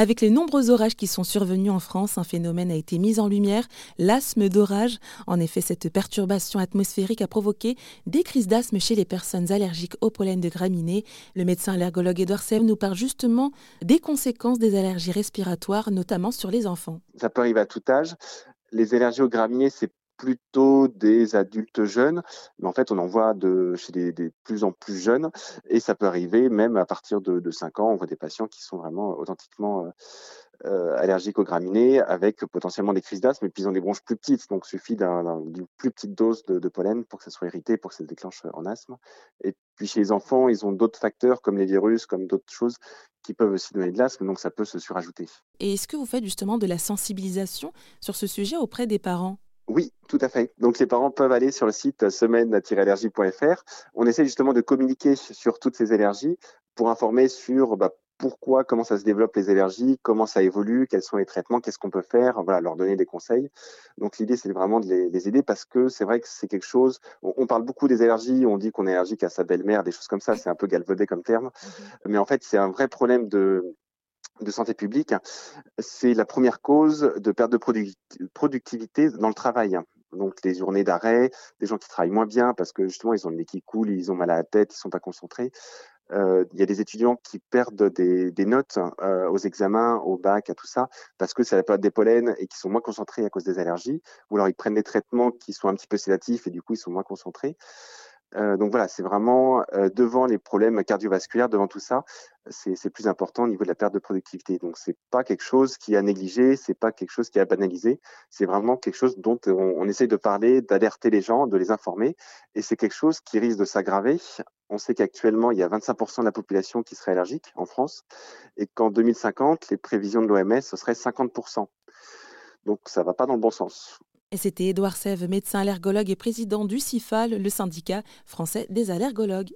Avec les nombreux orages qui sont survenus en France, un phénomène a été mis en lumière, l'asthme d'orage. En effet, cette perturbation atmosphérique a provoqué des crises d'asthme chez les personnes allergiques au pollen de graminées. Le médecin allergologue Edouard Sèvres nous parle justement des conséquences des allergies respiratoires, notamment sur les enfants. Ça peut arriver à tout âge. Les allergies aux graminées, c'est plutôt des adultes jeunes, mais en fait, on en voit chez des, plus en plus jeunes, et ça peut arriver même à partir de, de 5 ans. On voit des patients qui sont vraiment authentiquement euh, euh, allergiques aux graminées, avec potentiellement des crises d'asthme, et puis ils ont des bronches plus petites, donc il suffit d'une plus petite dose de, pollen pour que ça soit irrité, pour que ça se déclenche en asthme. Et puis chez les enfants, ils ont d'autres facteurs comme les virus, comme d'autres choses qui peuvent aussi donner de l'asthme, donc ça peut se surajouter. Et est-ce que vous faites justement de la sensibilisation sur ce sujet auprès des parents? Oui, tout à fait. Donc les parents peuvent aller sur le site semaine-allergie.fr. On essaie justement de communiquer sur toutes ces allergies pour informer sur bah, pourquoi, comment ça se développe les allergies, comment ça évolue, quels sont les traitements, qu'est-ce qu'on peut faire, voilà, leur donner des conseils. Donc l'idée, c'est vraiment de les, aider parce que c'est vrai que c'est quelque chose. On, parle beaucoup des allergies, on dit qu'on est allergique à sa belle-mère, des choses comme ça. C'est un peu galvaudé comme terme, mhm. mais en fait, c'est un vrai problème de de santé publique, c'est la première cause de perte de productivité dans le travail. Donc les journées d'arrêt, des gens qui travaillent moins bien parce que justement ils ont le nez qui coule, ils ont mal à la tête, ils sont pas concentrés. Euh, il y a des étudiants qui perdent des, notes euh, aux examens, au bac, à tout ça, parce que c'est la période des pollens et qui sont moins concentrés à cause des allergies, ou alors ils prennent des traitements qui sont un petit peu sédatifs et du coup ils sont moins concentrés. Euh, donc voilà, c'est vraiment euh, devant les problèmes cardiovasculaires, devant tout ça, c'est plus important au niveau de la perte de productivité. Donc c'est pas quelque chose qui est à négliger, c'est pas quelque chose qui est à banaliser, c'est vraiment quelque chose dont on, on essaye de parler, d'alerter les gens, de les informer, et c'est quelque chose qui risque de s'aggraver. On sait qu'actuellement il y a 25% de la population qui serait allergique en France, et qu'en 2050 les prévisions de l'OMS ce serait 50%. Donc ça va pas dans le bon sens. C'était Édouard Sève, médecin allergologue et président du CIFAL, le syndicat français des allergologues.